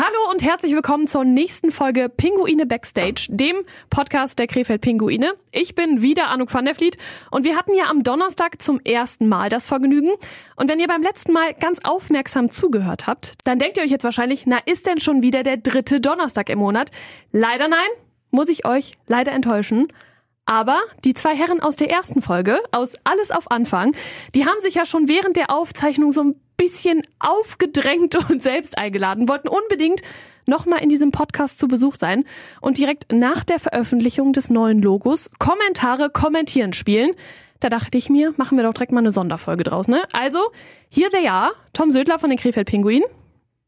Hallo und herzlich willkommen zur nächsten Folge Pinguine Backstage, dem Podcast der Krefeld Pinguine. Ich bin wieder Anouk van der Vliet und wir hatten ja am Donnerstag zum ersten Mal das Vergnügen. Und wenn ihr beim letzten Mal ganz aufmerksam zugehört habt, dann denkt ihr euch jetzt wahrscheinlich, na ist denn schon wieder der dritte Donnerstag im Monat? Leider nein, muss ich euch leider enttäuschen. Aber die zwei Herren aus der ersten Folge, aus Alles auf Anfang, die haben sich ja schon während der Aufzeichnung so ein bisschen aufgedrängt und selbst eingeladen, wollten unbedingt nochmal in diesem Podcast zu Besuch sein und direkt nach der Veröffentlichung des neuen Logos Kommentare kommentieren spielen. Da dachte ich mir, machen wir doch direkt mal eine Sonderfolge draus, ne? Also, hier they are, Tom Södler von den Krefeld Pinguinen.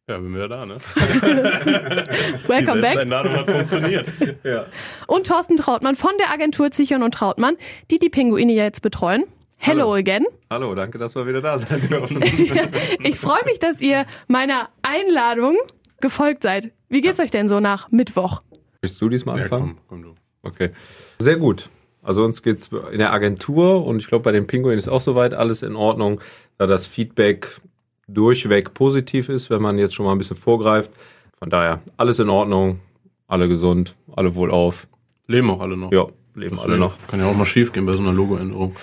Ja, bin wieder da, ne? Welcome Die back. Einladung hat funktioniert. Ja. Und Thorsten Trautmann von der Agentur Zichern und Trautmann, die die Pinguine ja jetzt betreuen. Hello Hallo. again. Hallo, danke, dass wir wieder da sein dürfen. Ich freue mich, dass ihr meiner Einladung gefolgt seid. Wie geht's euch denn so nach Mittwoch? Willst du diesmal Ja, anfangen? komm, komm du. Okay. Sehr gut. Also uns geht's in der Agentur und ich glaube bei den Pinguinen ist auch soweit alles in Ordnung, da das Feedback durchweg positiv ist, wenn man jetzt schon mal ein bisschen vorgreift. Von daher alles in Ordnung, alle gesund, alle wohlauf. Leben auch alle noch. Ja, leben alle noch. Kann ja auch mal schief gehen bei so einer Logoänderung.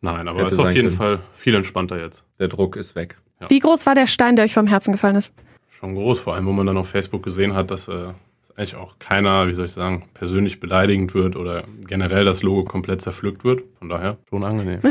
Nein, aber Hätte ist auf jeden können. Fall viel entspannter jetzt. Der Druck ist weg. Wie groß war der Stein, der euch vom Herzen gefallen ist? Schon groß, vor allem, wo man dann auf Facebook gesehen hat, dass, äh, eigentlich auch keiner, wie soll ich sagen, persönlich beleidigend wird oder generell das Logo komplett zerpflückt wird. Von daher schon angenehm.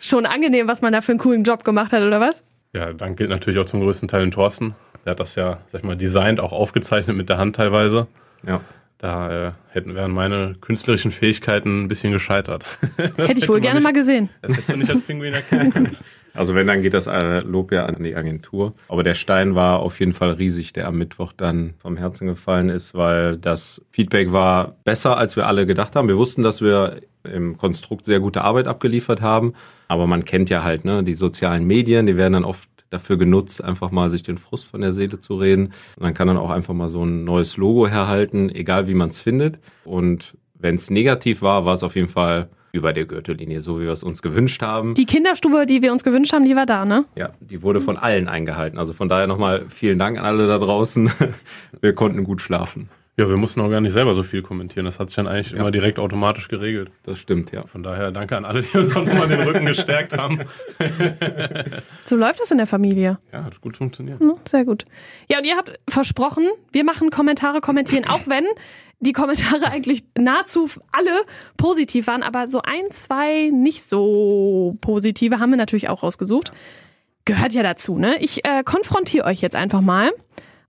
Schon angenehm, was man da für einen coolen Job gemacht hat, oder was? ja, Dank gilt natürlich auch zum größten Teil den Thorsten. Der hat das ja, sag ich mal, designt, auch aufgezeichnet mit der Hand teilweise. Ja. Da äh, hätten wären meine künstlerischen Fähigkeiten ein bisschen gescheitert. Hätte ich wohl gerne nicht, mal gesehen. Das hättest du nicht als Pinguin erkennen können. Also wenn, dann geht das äh, Lob ja an die Agentur. Aber der Stein war auf jeden Fall riesig, der am Mittwoch dann vom Herzen gefallen ist, weil das Feedback war besser, als wir alle gedacht haben. Wir wussten, dass wir im Konstrukt sehr gute Arbeit abgeliefert haben. Aber man kennt ja halt ne, die sozialen Medien, die werden dann oft dafür genutzt, einfach mal sich den Frust von der Seele zu reden. Dann kann dann auch einfach mal so ein neues Logo herhalten, egal wie man es findet. Und wenn es negativ war, war es auf jeden Fall über der Gürtellinie, so wie wir es uns gewünscht haben. Die Kinderstube, die wir uns gewünscht haben, die war da, ne? Ja, die wurde von allen eingehalten. Also von daher nochmal vielen Dank an alle da draußen. Wir konnten gut schlafen. Ja, wir mussten auch gar nicht selber so viel kommentieren. Das hat sich dann eigentlich immer direkt automatisch geregelt. Das stimmt, ja. Von daher danke an alle, die uns auch nochmal den Rücken gestärkt haben. So läuft das in der Familie. Ja, hat gut funktioniert. Hm, Sehr gut. Ja, und ihr habt versprochen, wir machen Kommentare kommentieren, auch wenn die Kommentare eigentlich nahezu alle positiv waren, aber so ein, zwei nicht so positive haben wir natürlich auch rausgesucht. Gehört ja dazu, ne? Ich äh, konfrontiere euch jetzt einfach mal.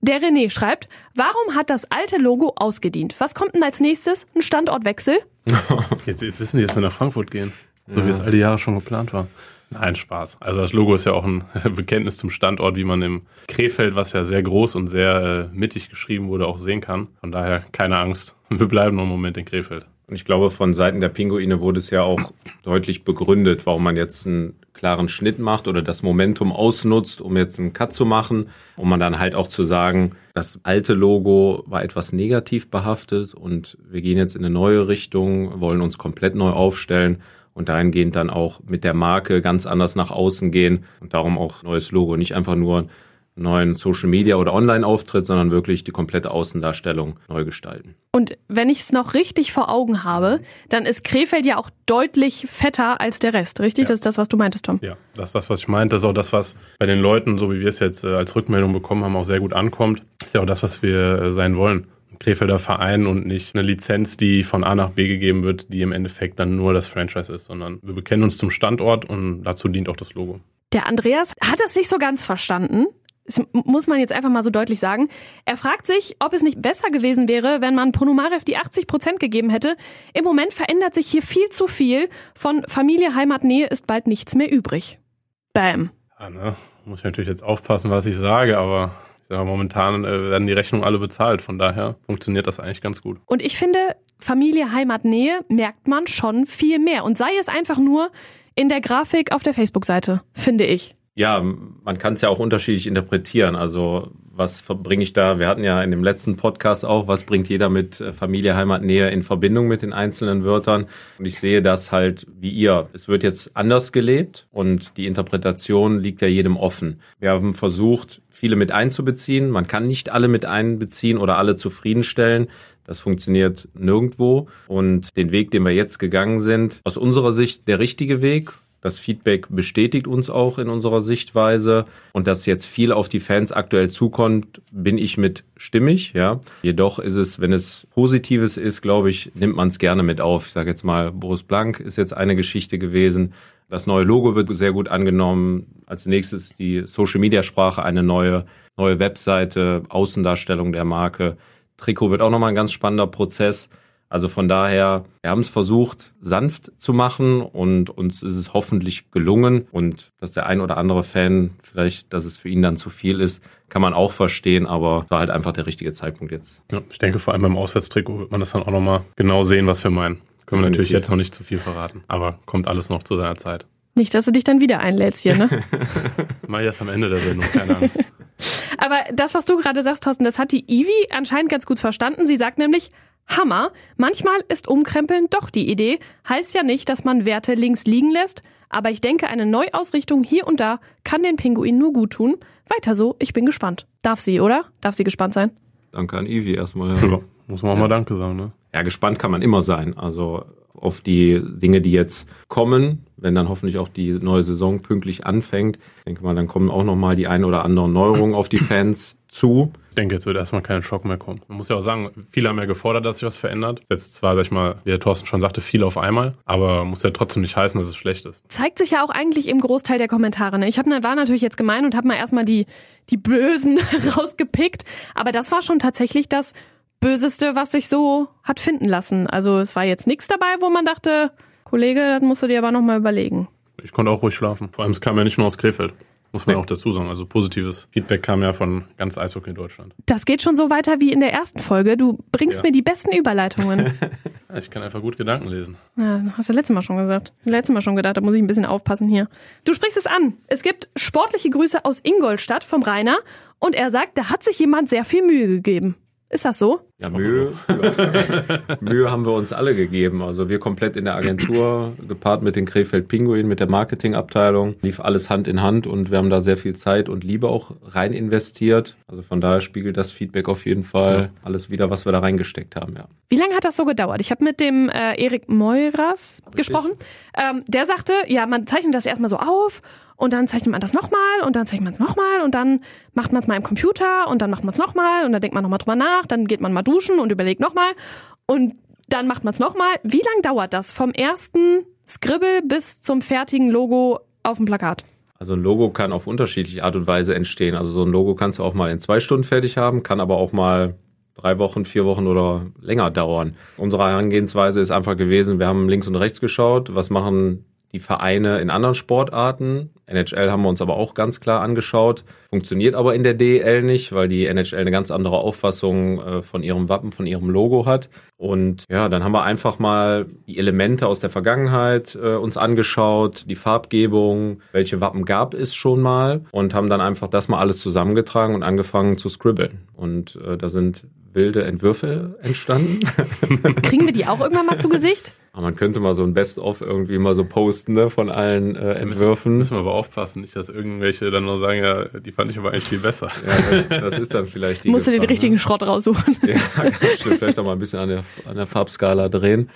Der René schreibt, warum hat das alte Logo ausgedient? Was kommt denn als nächstes? Ein Standortwechsel? Jetzt, jetzt wissen die, dass wir nach Frankfurt gehen. So wie es all die Jahre schon geplant war. Nein, Spaß. Also das Logo ist ja auch ein Bekenntnis zum Standort, wie man im Krefeld, was ja sehr groß und sehr äh, mittig geschrieben wurde, auch sehen kann. Von daher keine Angst. Wir bleiben noch einen Moment in Krefeld. Und ich glaube, von Seiten der Pinguine wurde es ja auch deutlich begründet, warum man jetzt einen klaren Schnitt macht oder das Momentum ausnutzt, um jetzt einen Cut zu machen, um man dann halt auch zu sagen, das alte Logo war etwas negativ behaftet und wir gehen jetzt in eine neue Richtung, wollen uns komplett neu aufstellen und dahingehend dann auch mit der Marke ganz anders nach außen gehen und darum auch neues Logo, nicht einfach nur neuen Social Media oder Online-Auftritt, sondern wirklich die komplette Außendarstellung neu gestalten. Und wenn ich es noch richtig vor Augen habe, dann ist Krefeld ja auch deutlich fetter als der Rest, richtig? Ja. Das ist das, was du meintest, Tom. Ja, das ist das, was ich meinte. Das ist auch das, was bei den Leuten, so wie wir es jetzt äh, als Rückmeldung bekommen haben, auch sehr gut ankommt. Das ist ja auch das, was wir äh, sein wollen. Ein Krefelder Verein und nicht eine Lizenz, die von A nach B gegeben wird, die im Endeffekt dann nur das Franchise ist, sondern wir bekennen uns zum Standort und dazu dient auch das Logo. Der Andreas hat das nicht so ganz verstanden. Das muss man jetzt einfach mal so deutlich sagen. Er fragt sich, ob es nicht besser gewesen wäre, wenn man Ponomarev die 80 Prozent gegeben hätte. Im Moment verändert sich hier viel zu viel. Von Familie, Heimat, Nähe ist bald nichts mehr übrig. Bam. Ja, ne? Muss ich natürlich jetzt aufpassen, was ich sage, aber ich sage, momentan äh, werden die Rechnungen alle bezahlt. Von daher funktioniert das eigentlich ganz gut. Und ich finde, Familie, Heimat, Nähe merkt man schon viel mehr. Und sei es einfach nur in der Grafik auf der Facebook-Seite, finde ich. Ja, man kann es ja auch unterschiedlich interpretieren. Also was bringe ich da? Wir hatten ja in dem letzten Podcast auch, was bringt jeder mit äh, Familie, Heimat, Nähe in Verbindung mit den einzelnen Wörtern? Und ich sehe das halt wie ihr. Es wird jetzt anders gelebt und die Interpretation liegt ja jedem offen. Wir haben versucht, viele mit einzubeziehen. Man kann nicht alle mit einbeziehen oder alle zufriedenstellen. Das funktioniert nirgendwo. Und den Weg, den wir jetzt gegangen sind, aus unserer Sicht der richtige Weg. Das Feedback bestätigt uns auch in unserer Sichtweise. Und dass jetzt viel auf die Fans aktuell zukommt, bin ich mit stimmig, ja. Jedoch ist es, wenn es Positives ist, glaube ich, nimmt man es gerne mit auf. Ich sage jetzt mal, Boris Blank ist jetzt eine Geschichte gewesen. Das neue Logo wird sehr gut angenommen. Als nächstes die Social Media Sprache, eine neue, neue Webseite, Außendarstellung der Marke. Trikot wird auch nochmal ein ganz spannender Prozess. Also von daher, wir haben es versucht, sanft zu machen und uns ist es hoffentlich gelungen. Und dass der ein oder andere Fan vielleicht, dass es für ihn dann zu viel ist, kann man auch verstehen, aber es war halt einfach der richtige Zeitpunkt jetzt. Ja, ich denke, vor allem beim Auswärtstrikot wird man das dann auch nochmal genau sehen, was wir meinen. Können wir natürlich jetzt noch nicht zu viel verraten, aber kommt alles noch zu seiner Zeit. Nicht, dass du dich dann wieder einlädst hier, ne? Mach ich erst am Ende der Sendung, keine Angst. Aber das, was du gerade sagst, Thorsten, das hat die Ivi anscheinend ganz gut verstanden. Sie sagt nämlich, Hammer, manchmal ist Umkrempeln doch die Idee. Heißt ja nicht, dass man Werte links liegen lässt, aber ich denke, eine Neuausrichtung hier und da kann den Pinguin nur gut tun. Weiter so, ich bin gespannt. Darf sie, oder? Darf sie gespannt sein? Danke an Ivi erstmal. Ja. Ja, muss man auch ja. mal Danke sagen, ne? Ja, gespannt kann man immer sein. Also auf die Dinge, die jetzt kommen, wenn dann hoffentlich auch die neue Saison pünktlich anfängt. Ich denke mal, dann kommen auch nochmal die ein oder anderen Neuerungen auf die Fans zu. Ich denke, jetzt wird erstmal kein Schock mehr kommen. Man muss ja auch sagen, viele haben ja gefordert, dass sich was verändert. Jetzt zwar, sag ich mal, wie der Thorsten schon sagte, viel auf einmal, aber muss ja trotzdem nicht heißen, dass es schlecht ist. Zeigt sich ja auch eigentlich im Großteil der Kommentare. Ne? Ich hab, war natürlich jetzt gemein und habe mal erstmal die, die Bösen rausgepickt, aber das war schon tatsächlich das Böseste, was sich so hat finden lassen. Also es war jetzt nichts dabei, wo man dachte, Kollege, das musst du dir aber nochmal überlegen. Ich konnte auch ruhig schlafen. Vor allem, es kam ja nicht nur aus Krefeld. Muss man nee. auch dazu sagen. Also positives Feedback kam ja von ganz Eishockey in Deutschland. Das geht schon so weiter wie in der ersten Folge. Du bringst ja. mir die besten Überleitungen. ja, ich kann einfach gut Gedanken lesen. Ja, hast du letztes Mal schon gesagt. Letztes Mal schon gedacht, da muss ich ein bisschen aufpassen hier. Du sprichst es an. Es gibt sportliche Grüße aus Ingolstadt vom Rainer und er sagt, da hat sich jemand sehr viel Mühe gegeben. Ist das so? Ja, Mühe. Mühe haben wir uns alle gegeben. Also wir komplett in der Agentur, gepaart mit den Krefeld Pinguin, mit der Marketingabteilung, lief alles Hand in Hand und wir haben da sehr viel Zeit und Liebe auch rein investiert. Also von daher spiegelt das Feedback auf jeden Fall ja. alles wieder, was wir da reingesteckt haben, ja. Wie lange hat das so gedauert? Ich habe mit dem äh, Erik Meuras gesprochen. Ähm, der sagte, ja, man zeichnet das erstmal so auf und dann zeichnet man das nochmal und dann zeichnet man es nochmal und dann macht man es mal im Computer und dann macht man es nochmal und dann denkt man nochmal drüber nach, dann geht man mal duschen und überlegt nochmal und dann macht man es nochmal. Wie lange dauert das vom ersten Scribble bis zum fertigen Logo auf dem Plakat? Also ein Logo kann auf unterschiedliche Art und Weise entstehen. Also so ein Logo kannst du auch mal in zwei Stunden fertig haben, kann aber auch mal drei Wochen, vier Wochen oder länger dauern. Unsere Herangehensweise ist einfach gewesen, wir haben links und rechts geschaut, was machen die Vereine in anderen Sportarten. NHL haben wir uns aber auch ganz klar angeschaut. Funktioniert aber in der DEL nicht, weil die NHL eine ganz andere Auffassung äh, von ihrem Wappen, von ihrem Logo hat. Und ja, dann haben wir einfach mal die Elemente aus der Vergangenheit äh, uns angeschaut, die Farbgebung, welche Wappen gab es schon mal und haben dann einfach das mal alles zusammengetragen und angefangen zu scribbeln. Und äh, da sind wilde Entwürfe entstanden. Kriegen wir die auch irgendwann mal zu Gesicht? Man könnte mal so ein Best-of irgendwie mal so posten ne, von allen äh, Entwürfen. Müssen, müssen wir aber aufpassen, nicht, dass irgendwelche dann noch sagen, ja, die fand ich aber eigentlich viel besser. Ja, das ist dann vielleicht die. Musst du den richtigen ne? Schrott raussuchen. Ja, stimmt, vielleicht auch mal ein bisschen an der, an der Farbskala drehen.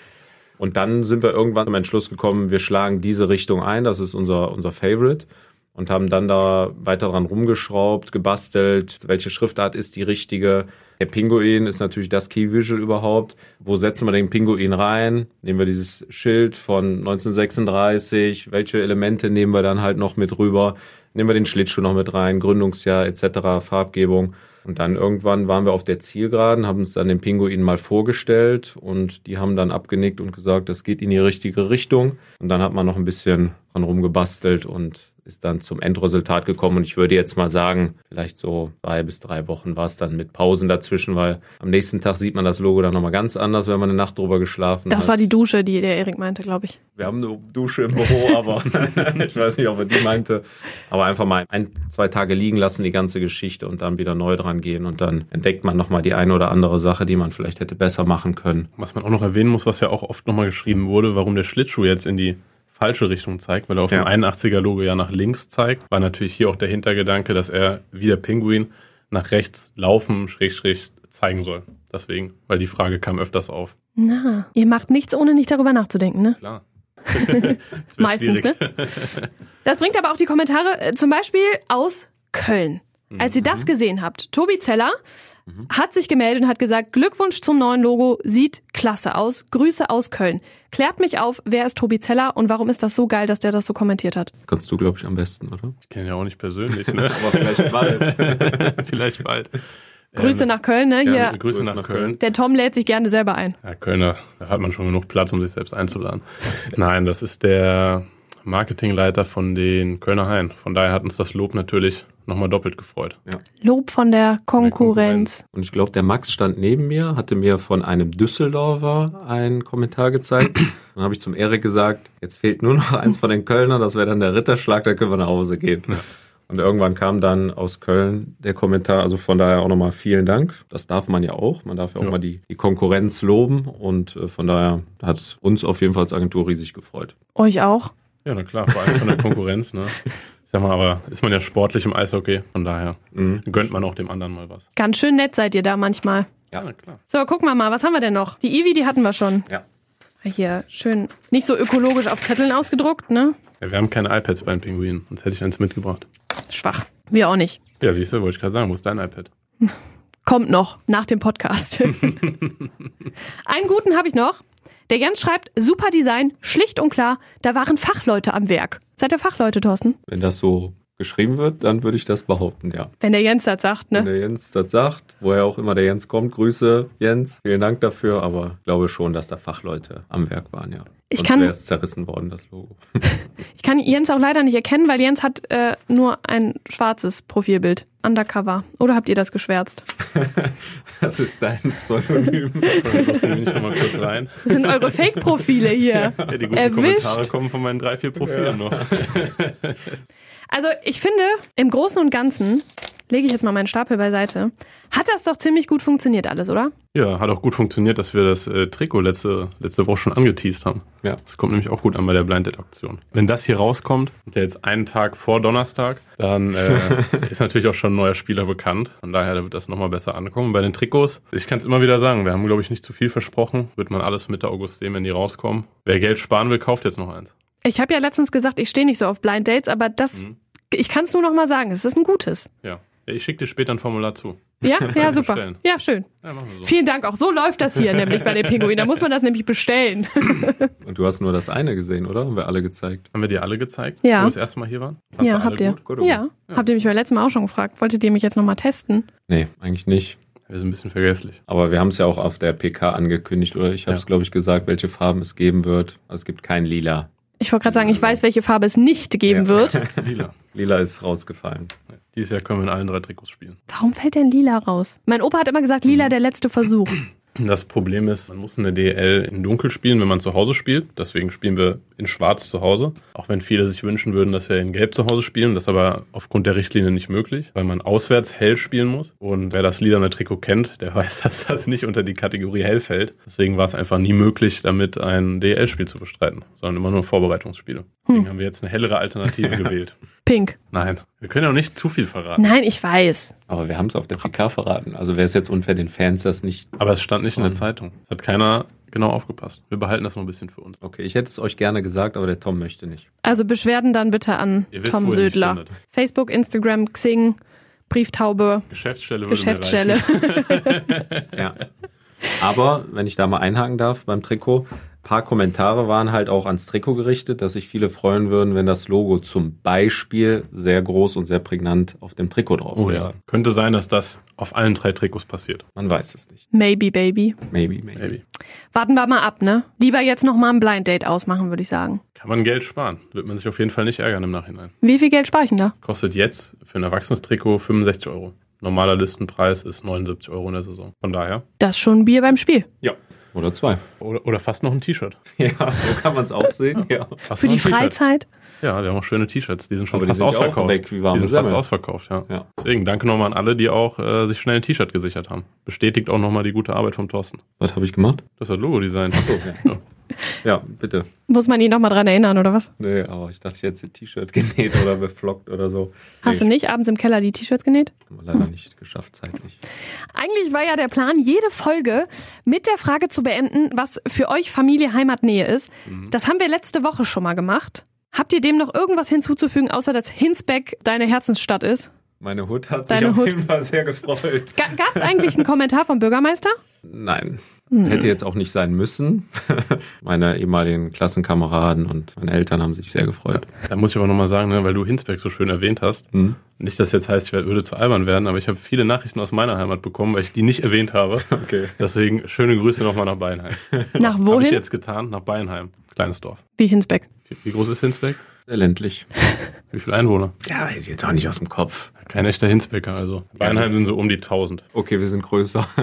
Und dann sind wir irgendwann zum Entschluss gekommen, wir schlagen diese Richtung ein, das ist unser, unser Favorite und haben dann da weiter dran rumgeschraubt, gebastelt, welche Schriftart ist die richtige. Der Pinguin ist natürlich das Key Visual überhaupt. Wo setzen wir den Pinguin rein? Nehmen wir dieses Schild von 1936, welche Elemente nehmen wir dann halt noch mit rüber? Nehmen wir den Schlittschuh noch mit rein, Gründungsjahr etc., Farbgebung. Und dann irgendwann waren wir auf der Zielgeraden, haben uns dann den Pinguin mal vorgestellt und die haben dann abgenickt und gesagt, das geht in die richtige Richtung. Und dann hat man noch ein bisschen dran rumgebastelt und ist dann zum Endresultat gekommen. Und ich würde jetzt mal sagen, vielleicht so zwei bis drei Wochen war es dann mit Pausen dazwischen, weil am nächsten Tag sieht man das Logo dann nochmal ganz anders, wenn man eine Nacht drüber geschlafen Das hat. war die Dusche, die der Erik meinte, glaube ich. Wir haben eine Dusche im Büro, aber ich weiß nicht, ob er die meinte. Aber einfach mal ein, zwei Tage liegen lassen, die ganze Geschichte und dann wieder neu dran gehen. Und dann entdeckt man nochmal die eine oder andere Sache, die man vielleicht hätte besser machen können. Was man auch noch erwähnen muss, was ja auch oft nochmal geschrieben wurde, warum der Schlittschuh jetzt in die falsche Richtung zeigt, weil er auf Ja. dem 81er-Logo ja nach links zeigt, war natürlich hier auch der Hintergedanke, dass er wie der Pinguin nach rechts laufen, schräg, schräg zeigen soll. Deswegen, weil die Frage kam öfters auf. Na, ihr macht nichts, ohne nicht darüber nachzudenken, ne? Klar. Das wär Meistens, schwierig. ne? Das bringt aber auch die Kommentare, äh, zum Beispiel aus Köln. Als ihr Mhm. das gesehen habt, Tobi Zeller hat sich gemeldet und hat gesagt, Glückwunsch zum neuen Logo, sieht klasse aus. Grüße aus Köln. Klärt mich auf, wer ist Tobi Zeller und warum ist das so geil, dass der das so kommentiert hat? Kannst du, glaube ich, am besten, oder? Ich kenne ja auch nicht persönlich, ne? Aber vielleicht bald. Vielleicht bald. Grüße Ähm, nach Köln, ne? ja, Hier, Grüße nach Köln. der Tom lädt sich gerne selber ein. Ja, Kölner, da hat man schon genug Platz, um sich selbst einzuladen. Nein, das ist der Marketingleiter von den Kölner Haien. Von daher hat uns das Lob natürlich nochmal doppelt gefreut. Lob von der Konkurrenz. Und ich glaube, der Max stand neben mir, hatte mir von einem Düsseldorfer einen Kommentar gezeigt. Dann habe ich zum Erik gesagt, jetzt fehlt nur noch eins von den Kölnern, das wäre dann der Ritterschlag, dann können wir nach Hause gehen. Und irgendwann kam dann aus Köln der Kommentar, also von daher auch nochmal vielen Dank. Das darf man ja auch. Man darf ja auch Ja. mal die, die Konkurrenz loben. Und äh, von daher hat uns auf jeden Fall als Agentur riesig gefreut. Euch auch? Ja, na klar, vor allem von der Konkurrenz. Ne? Ich sag mal, aber ist man ja sportlich im Eishockey, von daher Mhm. gönnt man auch dem anderen mal was. Ganz schön nett seid ihr da manchmal. Ja. na klar. So, gucken wir mal, was haben wir denn noch? Die Ivi, die hatten wir schon. Ja. Hier, schön, nicht so ökologisch auf Zetteln ausgedruckt, ne? Ja, wir haben keine iPads bei den Pinguinen, sonst hätte ich eins mitgebracht. Schwach. Wir auch nicht. Ja, siehst du, wollte ich gerade sagen, wo ist dein iPad? Kommt noch, nach dem Podcast. Einen guten habe ich noch. Der Jens schreibt, super Design, schlicht und klar, da waren Fachleute am Werk. Seid ihr Fachleute, Thorsten? Wenn das so geschrieben wird, dann würde ich das behaupten, ja. Wenn der Jens das sagt, Wenn ne? der Jens das sagt, woher auch immer der Jens kommt, Grüße Jens, vielen Dank dafür, aber ich glaube schon, dass da Fachleute am Werk waren, ja. Ich Sonst kann- wäre es zerrissen worden, das Logo. Ich kann Jens auch leider nicht erkennen, weil Jens hat äh, nur ein schwarzes Profilbild. Undercover. Oder habt ihr das geschwärzt? Das ist dein Pseudonym. Ich kurz rein. Das sind eure Fake-Profile hier. Ja, die guten Erwischt. Kommentare kommen von meinen drei, vier Profilen noch. Also ich finde, im Großen und Ganzen, lege ich jetzt mal meinen Stapel beiseite, hat das doch ziemlich gut funktioniert alles, oder? Ja, hat auch gut funktioniert, dass wir das äh, Trikot letzte, letzte Woche schon angeteased haben. Ja. Das kommt nämlich auch gut an bei der Blind Date Aktion. Wenn das hier rauskommt, und der jetzt einen Tag vor Donnerstag, dann äh, ist natürlich auch schon ein neuer Spieler bekannt. Von daher wird das nochmal besser ankommen. Bei den Trikots, ich kann es immer wieder sagen, wir haben, glaube ich, nicht zu viel versprochen. Wird man alles Mitte August sehen, wenn die rauskommen. Wer Geld sparen will, kauft jetzt noch eins. Ich habe ja letztens gesagt, ich stehe nicht so auf Blind Dates, aber das, Mhm. ich kann es nur noch mal sagen, es ist ein gutes. Ja. Ja, Ich schicke dir später ein Formular zu. Ja, ja, super. bestellen. Ja, schön. Ja, so. Vielen Dank auch. So läuft das hier nämlich bei den Pinguinen. Da muss man das nämlich bestellen. Und du hast nur das eine gesehen, oder? Haben wir alle gezeigt. Haben wir dir alle gezeigt, Ja. wo wir das erste Mal hier waren? Du ja, habt ihr. Gut? Gut, oder? Ja, habt ihr mich beim letzten Mal auch schon gefragt. Wolltet ihr mich jetzt noch mal testen? Nee, eigentlich nicht. Wir sind ein bisschen vergesslich. Aber wir haben es ja auch auf der PK angekündigt, oder? Ich habe es, Ja. glaube ich, gesagt, welche Farben es geben wird. Also es gibt kein Lila. Ich wollte gerade sagen, ich weiß, welche Farbe es nicht geben Ja. wird. Lila. Lila ist rausgefallen. Dieses Jahr können wir in allen drei Trikots spielen. Warum fällt denn lila raus? Mein Opa hat immer gesagt, lila der letzte Versuch. Das Problem ist, man muss eine DL in Dunkel spielen, wenn man zu Hause spielt. Deswegen spielen wir in Schwarz zu Hause. Auch wenn viele sich wünschen würden, dass wir in Gelb zu Hause spielen. Das ist aber aufgrund der Richtlinie nicht möglich, weil man auswärts hell spielen muss. Und wer das lilane Trikot kennt, der weiß, dass das nicht unter die Kategorie hell fällt. Deswegen war es einfach nie möglich, damit ein DL-Spiel zu bestreiten, sondern immer nur Vorbereitungsspiele. Deswegen haben wir jetzt eine hellere Alternative gewählt. Pink. Nein, wir können auch nicht zu viel verraten. Nein, ich weiß. Aber wir haben es auf der PK verraten. Also wäre es jetzt unfair, den Fans das nicht. Aber es stand nicht in der Zeitung. Es hat keiner genau aufgepasst. Wir behalten das noch ein bisschen für uns. Okay, ich hätte es euch gerne gesagt, aber der Tom möchte nicht. Also Beschwerden dann bitte an wisst, Tom Södler. Facebook, Instagram, Xing, Brieftaube, Geschäftsstelle würde Geschäftsstelle. Ja. Aber wenn ich da mal einhaken darf beim Trikot, paar Kommentare waren halt auch ans Trikot gerichtet, dass sich viele freuen würden, wenn das Logo zum Beispiel sehr groß und sehr prägnant auf dem Trikot drauf Oh wäre. ja. Könnte sein, dass das auf allen drei Trikots passiert. Man weiß es nicht. Maybe, baby. Maybe, maybe. Maybe. Warten wir mal ab, ne? Lieber jetzt noch mal ein Blind Date ausmachen, würde ich sagen. Kann man Geld sparen. Wird man sich auf jeden Fall nicht ärgern im Nachhinein. Wie viel Geld spare ich denn da? Kostet jetzt für ein erwachsenes Trikot 65 Euro. Normaler Listenpreis ist 79 Euro in der Saison. Von daher. Das ist schon Bier beim Spiel. Ja. Oder zwei. Oder, oder fast noch ein T-Shirt. Ja, so kann man es auch sehen. Ja. Für die. Freizeit. Ja, wir haben auch schöne T-Shirts. Die sind schon Aber die fast sind ja auch ausverkauft. weg wie warme die sind fast ausverkauft, ja. Ja. Deswegen danke nochmal an alle, die auch äh, sich schnell ein T-Shirt gesichert haben. Bestätigt auch nochmal die gute Arbeit vom Thorsten. Was habe ich gemacht? Das hat Logo-Design. So, ja. Ja, bitte. Muss man ihn noch mal dran erinnern, oder was? Nee, aber ich dachte, ich hätte ein T-Shirt genäht oder beflockt oder so. Hast nee, du nicht abends im Keller die T-Shirts genäht? Haben wir leider nicht geschafft, zeitlich. Eigentlich war ja der Plan, jede Folge mit der Frage zu beenden, was für euch Familie Heimatnähe ist. Das haben wir letzte Woche schon mal gemacht. Habt ihr dem noch irgendwas hinzuzufügen, außer dass Hinsbeck deine Herzensstadt ist? Meine Hut hat sich Deine auf Hut. jeden Fall sehr gefreut. Gab es eigentlich einen Kommentar vom Bürgermeister? Nein. Hätte jetzt auch nicht sein müssen. Meine ehemaligen Klassenkameraden und meine Eltern haben sich sehr gefreut. Da muss ich aber nochmal sagen, ne, weil du Hinsberg so schön erwähnt hast. Hm? Nicht, dass jetzt heißt, ich würde zu albern werden, aber ich habe viele Nachrichten aus meiner Heimat bekommen, weil ich die nicht erwähnt habe. Okay. Deswegen schöne Grüße nochmal nach Beinheim. Nach Habe ich wohin? jetzt getan? Nach Beinheim. Kleines Dorf. Wie Hinsbeck. Wie, wie groß ist Hinsbeck? Sehr ländlich. Wie viele Einwohner? Ja, weiß ich jetzt auch nicht aus dem Kopf. Kein echter Hinsbecker, also. Beinheim sind so um die 1000. Okay, wir sind größer.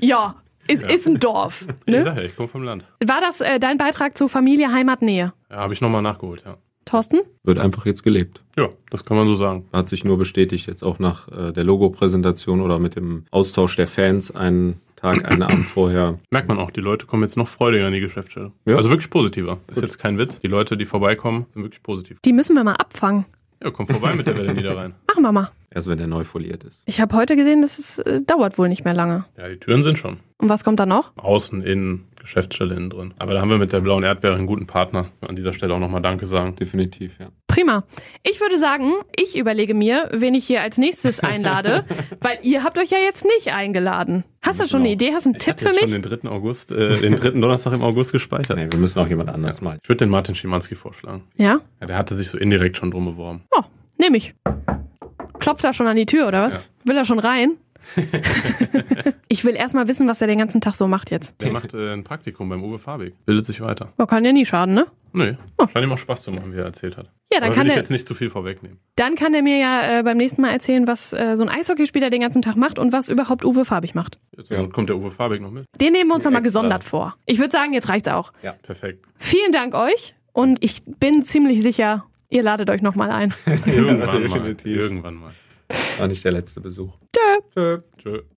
Ja, ist, ist ein Dorf. Ich Ne? sag ja, ich komme vom Land. War das äh, dein Beitrag zu Familie Heimatnähe? Ja, habe ich nochmal nachgeholt, ja. Thorsten? Wird einfach jetzt gelebt. Ja, das kann man so sagen. Hat sich nur bestätigt, jetzt auch nach äh, der Logo-Präsentation oder mit dem Austausch der Fans einen Tag, einen Abend vorher. Merkt man auch, die Leute kommen jetzt noch freudiger in die Geschäftsstelle. Ja. Also wirklich positiver. Ist Gut. jetzt kein Witz. Die Leute, die vorbeikommen, sind wirklich positiv. Die müssen wir mal abfangen. Ja, komm vorbei mit der Welle Niederrhein. Machen wir mal. Erst wenn der neu foliert ist. Ich habe heute gesehen, das ist, äh, dauert wohl nicht mehr lange. Ja, die Türen sind schon. Und was kommt da noch? Außen, innen, Geschäftsstelle innen drin. Aber da haben wir mit der blauen Erdbeere einen guten Partner. An dieser Stelle auch nochmal Danke sagen. Definitiv, ja. Prima. Ich würde sagen, ich überlege mir, wen ich hier als nächstes einlade, weil ihr habt euch ja jetzt nicht eingeladen. Hast du schon eine auch- Idee? Hast du einen Ich Tipp für jetzt mich? schon den 3. August, äh, den dritten Donnerstag im August gespeichert. Nee, wir müssen auch jemand anders mal. Ich würde den Martin Schimanski vorschlagen. Ja? Ja, der hatte sich so indirekt schon drum beworben. Oh, nehme ich. Klopft er schon an die Tür, oder was? Ja. Will er schon rein? ich will erst mal wissen, was er den ganzen Tag so macht jetzt. Der macht äh, ein Praktikum beim Uwe Fabig. Bildet sich weiter. Oh, kann ja nie schaden, ne? Nee, scheint ihm auch Spaß zu machen, wie er erzählt hat. Ja, dann Aber kann will ich der- jetzt nicht zu viel vorwegnehmen. Dann kann er mir ja äh, beim nächsten Mal erzählen, was äh, so ein Eishockeyspieler den ganzen Tag macht und was überhaupt Uwe Farbig macht. Jetzt kommt der Uwe Fabig noch mit. Den nehmen wir uns nochmal gesondert vor. Ich würde sagen, jetzt reicht's auch. Perfekt. Vielen Dank euch und ich bin ziemlich sicher, ihr ladet euch nochmal ein. Irgendwann mal. definitiv. Irgendwann mal. War nicht der letzte Besuch. Tschö. Tschö. Tschö.